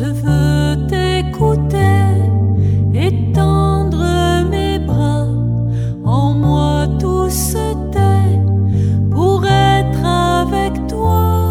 Je veux t'écouter, étendre mes bras, en moi tout se tait pour être avec toi.